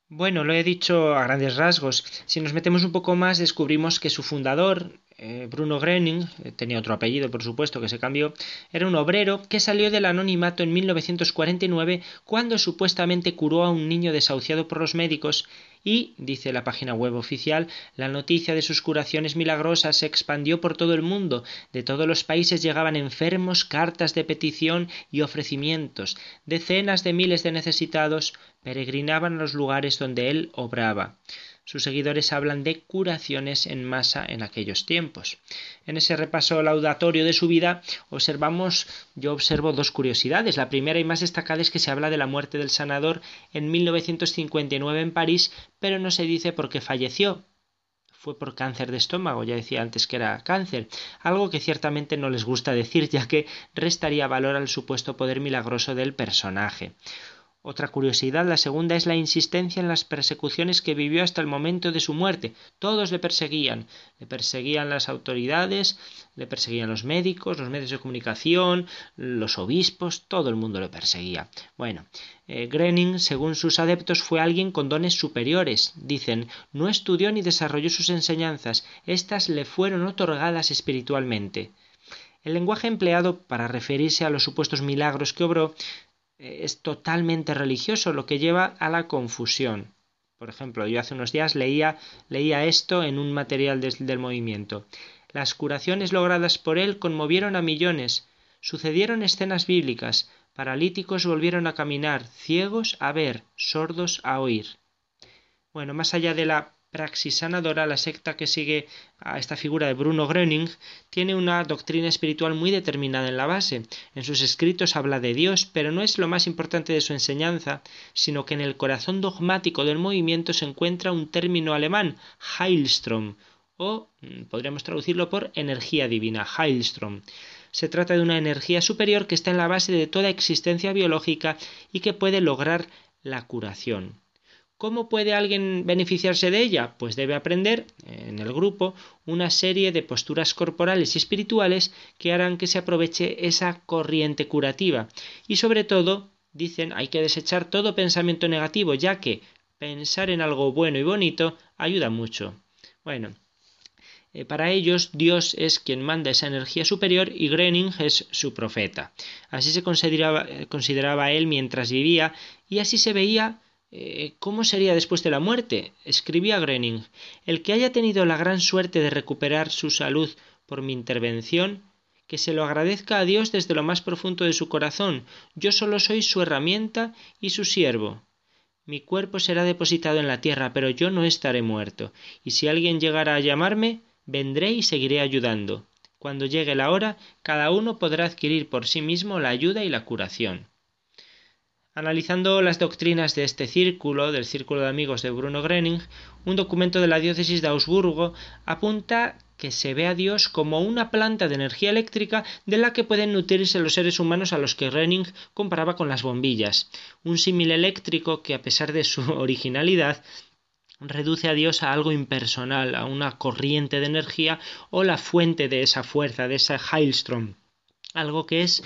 Bueno, lo he dicho a grandes rasgos. Si nos metemos un poco más, descubrimos que su fundador, eh, Bruno Gröning, eh, tenía otro apellido por supuesto que se cambió, era un obrero que salió del anonimato en 1949 cuando supuestamente curó a un niño desahuciado por los médicos y, dice la página web oficial, la noticia de sus curaciones milagrosas se expandió por todo el mundo. De todos los países llegaban enfermos, cartas de petición y ofrecimientos. Decenas de miles de necesitados peregrinaban a los lugares donde él obraba. Sus seguidores hablan de curaciones en masa en aquellos tiempos. En ese repaso laudatorio de su vida observamos, yo observo dos curiosidades. La primera y más destacada es que se habla de la muerte del sanador en 1959 en París, pero no se dice por qué falleció. Fue por cáncer de estómago, ya decía antes que era cáncer, algo que ciertamente no les gusta decir, ya que restaría valor al supuesto poder milagroso del personaje. Otra curiosidad, la segunda, es la insistencia en las persecuciones que vivió hasta el momento de su muerte. Todos le perseguían. Le perseguían las autoridades, le perseguían los médicos, los medios de comunicación, los obispos, todo el mundo le perseguía. Bueno, eh, Groening, según sus adeptos, fue alguien con dones superiores. Dicen, no estudió ni desarrolló sus enseñanzas, éstas le fueron otorgadas espiritualmente. El lenguaje empleado para referirse a los supuestos milagros que obró es totalmente religioso, lo que lleva a la confusión. Por ejemplo, yo hace unos días leía, leía esto en un material del movimiento. Las curaciones logradas por él conmovieron a millones. Sucedieron escenas bíblicas. Paralíticos volvieron a caminar, ciegos a ver, sordos a oír. Bueno, más allá de la praxis sanadora, la secta que sigue a esta figura de Bruno Gröning tiene una doctrina espiritual muy determinada en la base. En sus escritos habla de Dios, pero no es lo más importante de su enseñanza, sino que en el corazón dogmático del movimiento se encuentra un término alemán, Heilstrom, o mm, podríamos traducirlo por energía divina, Heilstrom. Se trata de una energía superior que está en la base de toda existencia biológica y que puede lograr la curación. ¿Cómo puede alguien beneficiarse de ella? Pues debe aprender en el grupo una serie de posturas corporales y espirituales que harán que se aproveche esa corriente curativa. Y sobre todo, dicen, hay que desechar todo pensamiento negativo, ya que pensar en algo bueno y bonito ayuda mucho. Bueno, eh, para ellos Dios es quien manda esa energía superior y Groening es su profeta. Así se consideraba, consideraba él mientras vivía y así se veía eh, ¿Cómo sería después de la muerte? Escribía Groening. El que haya tenido la gran suerte de recuperar su salud por mi intervención, que se lo agradezca a Dios desde lo más profundo de su corazón. Yo solo soy su herramienta y su siervo. Mi cuerpo será depositado en la tierra, pero yo no estaré muerto. Y si alguien llegara a llamarme, vendré y seguiré ayudando. Cuando llegue la hora, cada uno podrá adquirir por sí mismo la ayuda y la curación. Analizando las doctrinas de este círculo, del círculo de amigos de Bruno Gröning, un documento de la diócesis de Augsburgo apunta que se ve a Dios como una planta de energía eléctrica de la que pueden nutrirse los seres humanos a los que Renning comparaba con las bombillas, un símil eléctrico que a pesar de su originalidad reduce a Dios a algo impersonal, a una corriente de energía o la fuente de esa fuerza, de esa Heilstrom, algo que es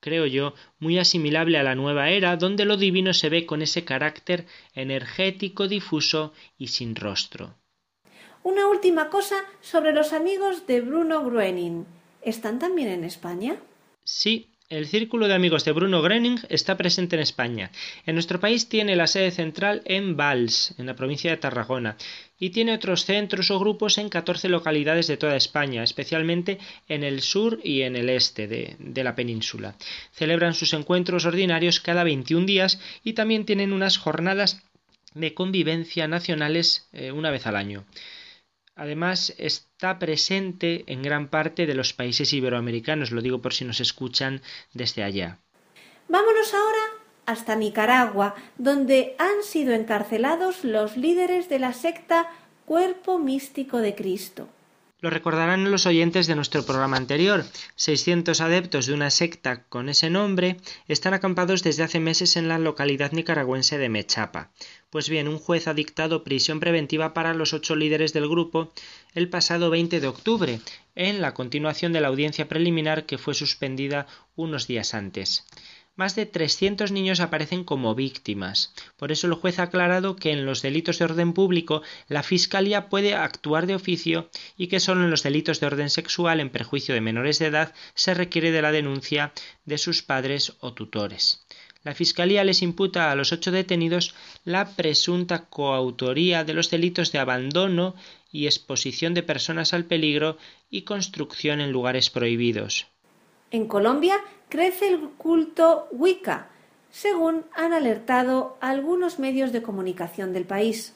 creo yo, muy asimilable a la nueva era, donde lo divino se ve con ese carácter energético, difuso y sin rostro. Una última cosa sobre los amigos de Bruno Groening. ¿Están también en España? Sí, el Círculo de Amigos de Bruno Groening está presente en España. En nuestro país tiene la sede central en Valls, en la provincia de Tarragona, y tiene otros centros o grupos en 14 localidades de toda España, especialmente en el sur y en el este de, de la península. Celebran sus encuentros ordinarios cada 21 días y también tienen unas jornadas de convivencia nacionales eh, una vez al año. Además, está presente en gran parte de los países iberoamericanos, lo digo por si nos escuchan desde allá. Vámonos ahora hasta Nicaragua, donde han sido encarcelados los líderes de la secta Cuerpo Místico de Cristo. Lo recordarán los oyentes de nuestro programa anterior. 600 adeptos de una secta con ese nombre están acampados desde hace meses en la localidad nicaragüense de Mechapa. Pues bien, un juez ha dictado prisión preventiva para los ocho líderes del grupo el pasado 20 de octubre, en la continuación de la audiencia preliminar que fue suspendida unos días antes más de 300 niños aparecen como víctimas. Por eso el juez ha aclarado que en los delitos de orden público la Fiscalía puede actuar de oficio y que solo en los delitos de orden sexual en perjuicio de menores de edad se requiere de la denuncia de sus padres o tutores. La Fiscalía les imputa a los ocho detenidos la presunta coautoría de los delitos de abandono y exposición de personas al peligro y construcción en lugares prohibidos. En Colombia crece el culto Wicca, según han alertado algunos medios de comunicación del país.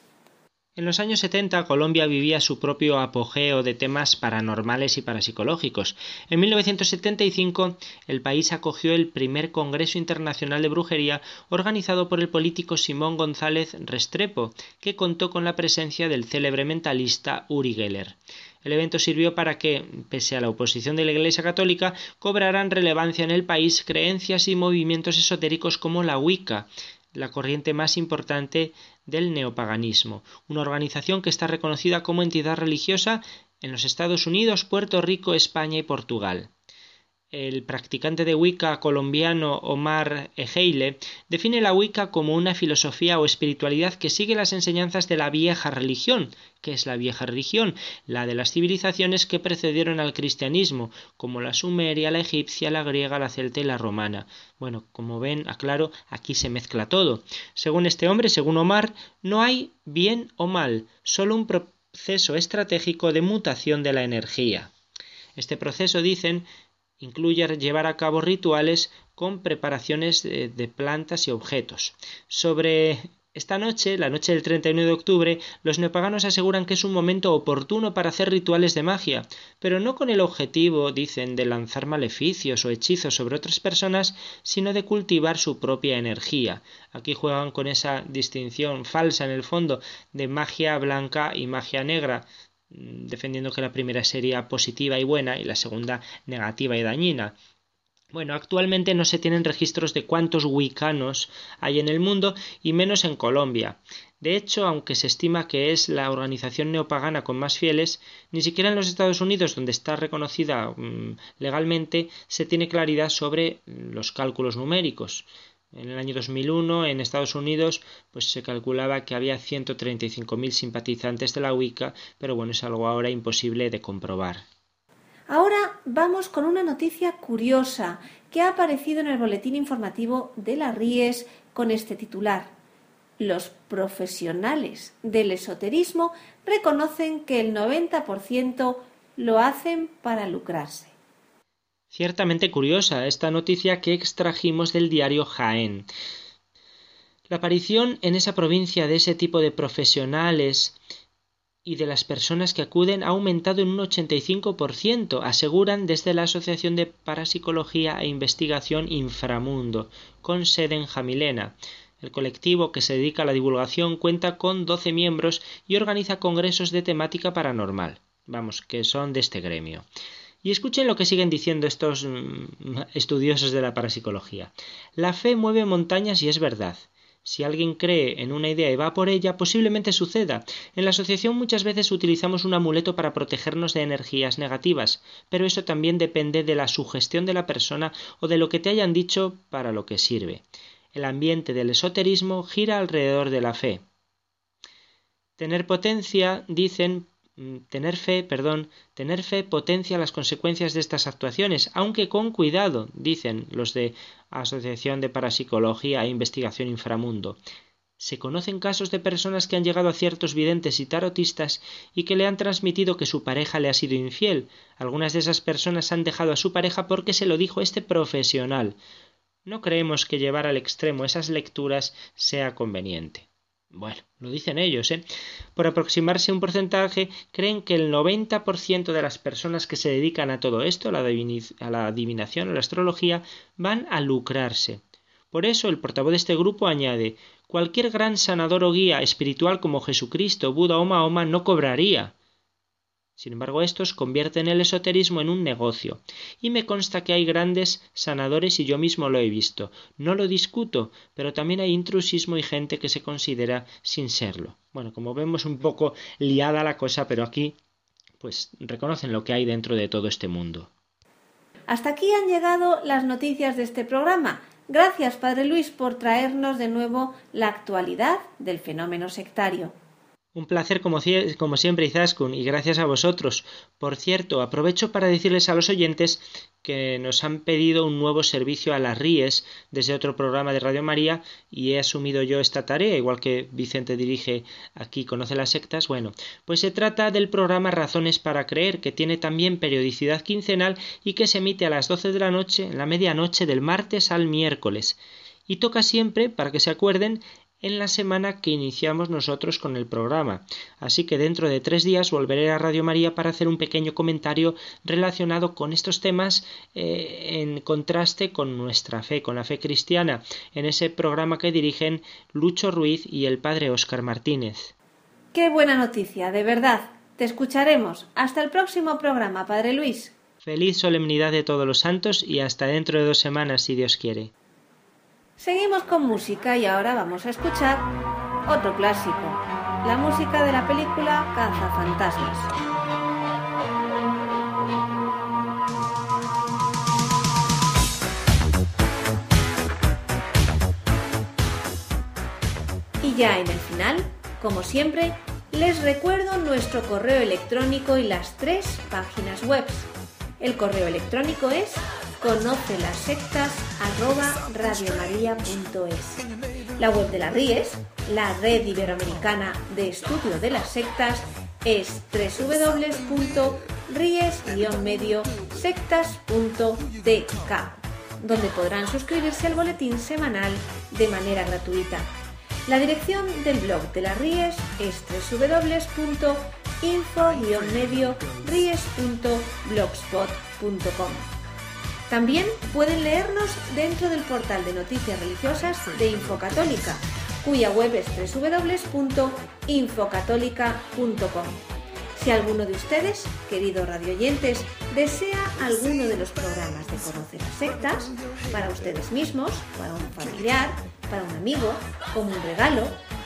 En los años 70 Colombia vivía su propio apogeo de temas paranormales y parapsicológicos. En 1975 el país acogió el primer Congreso Internacional de Brujería organizado por el político Simón González Restrepo, que contó con la presencia del célebre mentalista Uri Geller. El evento sirvió para que, pese a la oposición de la Iglesia Católica, cobraran relevancia en el país creencias y movimientos esotéricos como la Wicca, la corriente más importante del neopaganismo, una organización que está reconocida como entidad religiosa en los Estados Unidos, Puerto Rico, España y Portugal. El practicante de Wicca colombiano Omar Ejeile define la Wicca como una filosofía o espiritualidad que sigue las enseñanzas de la vieja religión. ¿Qué es la vieja religión? La de las civilizaciones que precedieron al cristianismo, como la sumeria, la egipcia, la griega, la celta y la romana. Bueno, como ven, aclaro, aquí se mezcla todo. Según este hombre, según Omar, no hay bien o mal, solo un proceso estratégico de mutación de la energía. Este proceso, dicen, incluye llevar a cabo rituales con preparaciones de, plantas y objetos. Sobre esta noche, la noche del 31 de octubre, los neopaganos aseguran que es un momento oportuno para hacer rituales de magia, pero no con el objetivo, dicen, de lanzar maleficios o hechizos sobre otras personas, sino de cultivar su propia energía. Aquí juegan con esa distinción falsa en el fondo de magia blanca y magia negra, defendiendo que la primera sería positiva y buena y la segunda negativa y dañina. Bueno, actualmente no se tienen registros de cuántos wicanos hay en el mundo y menos en Colombia. De hecho, aunque se estima que es la organización neopagana con más fieles, ni siquiera en los Estados Unidos, donde está reconocida mmm, legalmente, se tiene claridad sobre los cálculos numéricos. En el año 2001, en Estados Unidos, pues se calculaba que había 135.000 simpatizantes de la Wicca, pero bueno, es algo ahora imposible de comprobar. Ahora vamos con una noticia curiosa que ha aparecido en el boletín informativo de la Ries con este titular. Los profesionales del esoterismo reconocen que el 90% lo hacen para lucrarse. Ciertamente curiosa esta noticia que extrajimos del diario Jaén. La aparición en esa provincia de ese tipo de profesionales y de las personas que acuden ha aumentado en un 85%, aseguran desde la Asociación de Parapsicología e Investigación Inframundo, con sede en Jamilena. El colectivo que se dedica a la divulgación cuenta con 12 miembros y organiza congresos de temática paranormal. vamos, que son de este gremio. Y escuchen lo que siguen diciendo estos mm, estudiosos de la parapsicología. La fe mueve montañas y es verdad. Si alguien cree en una idea y va por ella, posiblemente suceda. En la asociación muchas veces utilizamos un amuleto para protegernos de energías negativas, pero eso también depende de la sugestión de la persona o de lo que te hayan dicho para lo que sirve. El ambiente del esoterismo gira alrededor de la fe. Tener potencia, dicen, tener fe, perdón, tener fe potencia las consecuencias de estas actuaciones, aunque con cuidado, dicen los de Asociación de Parapsicología e Investigación Inframundo. Se conocen casos de personas que han llegado a ciertos videntes y tarotistas y que le han transmitido que su pareja le ha sido infiel. Algunas de esas personas han dejado a su pareja porque se lo dijo este profesional. No creemos que llevar al extremo esas lecturas sea conveniente. Bueno, lo dicen ellos, ¿eh? Por aproximarse a un porcentaje, creen que el 90% de las personas que se dedican a todo esto, a la, adivinación, a la astrología, van a lucrarse. Por eso el portavoz de este grupo añade cualquier gran sanador o guía espiritual como Jesucristo, Buda o Mahoma no cobraría. Sin embargo, estos convierten el esoterismo en un negocio, y me consta que hay grandes sanadores y yo mismo lo he visto. No lo discuto, pero también hay intrusismo y gente que se considera sin serlo. Bueno, como vemos un poco liada la cosa, pero aquí pues reconocen lo que hay dentro de todo este mundo. Hasta aquí han llegado las noticias de este programa. Gracias, Padre Luis, por traernos de nuevo la actualidad del fenómeno sectario. Un placer como, como, siempre, Izaskun, y gracias a vosotros. Por cierto, aprovecho para decirles a los oyentes que nos han pedido un nuevo servicio a las Ries desde otro programa de Radio María y he asumido yo esta tarea, igual que Vicente dirige aquí Conoce las sectas. Bueno, pues se trata del programa Razones para Creer, que tiene también periodicidad quincenal y que se emite a las doce de la noche, en la medianoche del martes al miércoles. Y toca siempre, para que se acuerden, en la semana que iniciamos nosotros con el programa. Así que dentro de tres días volveré a Radio María para hacer un pequeño comentario relacionado con estos temas eh, en contraste con nuestra fe, con la fe cristiana, en ese programa que dirigen Lucho Ruiz y el padre Óscar Martínez. Qué buena noticia, de verdad. Te escucharemos. Hasta el próximo programa, Padre Luis. Feliz solemnidad de todos los santos y hasta dentro de dos semanas, si Dios quiere. Seguimos con música y ahora vamos a escuchar otro clásico, la música de la película Cazafantasmas. Y ya en el final, como siempre, les recuerdo nuestro correo electrónico y las tres páginas web. El correo electrónico es conoce las sectas arroba radiomaria.es. La web de la RIES, la Red Iberoamericana de Estudio de las Sectas, es www.ries-sectas.tk, donde podrán suscribirse al boletín semanal de manera gratuita. La dirección del blog de la RIES es www.info-medio-ries.blogspot.com. También pueden leernos dentro del portal de noticias religiosas de Infocatólica, cuya web es www.infocatólica.com. Si alguno de ustedes, queridos radioyentes, desea alguno de los programas de Conocer las Sectas, para ustedes mismos, para un familiar, para un amigo, como un regalo,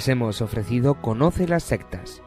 Les hemos ofrecido Conoce las sectas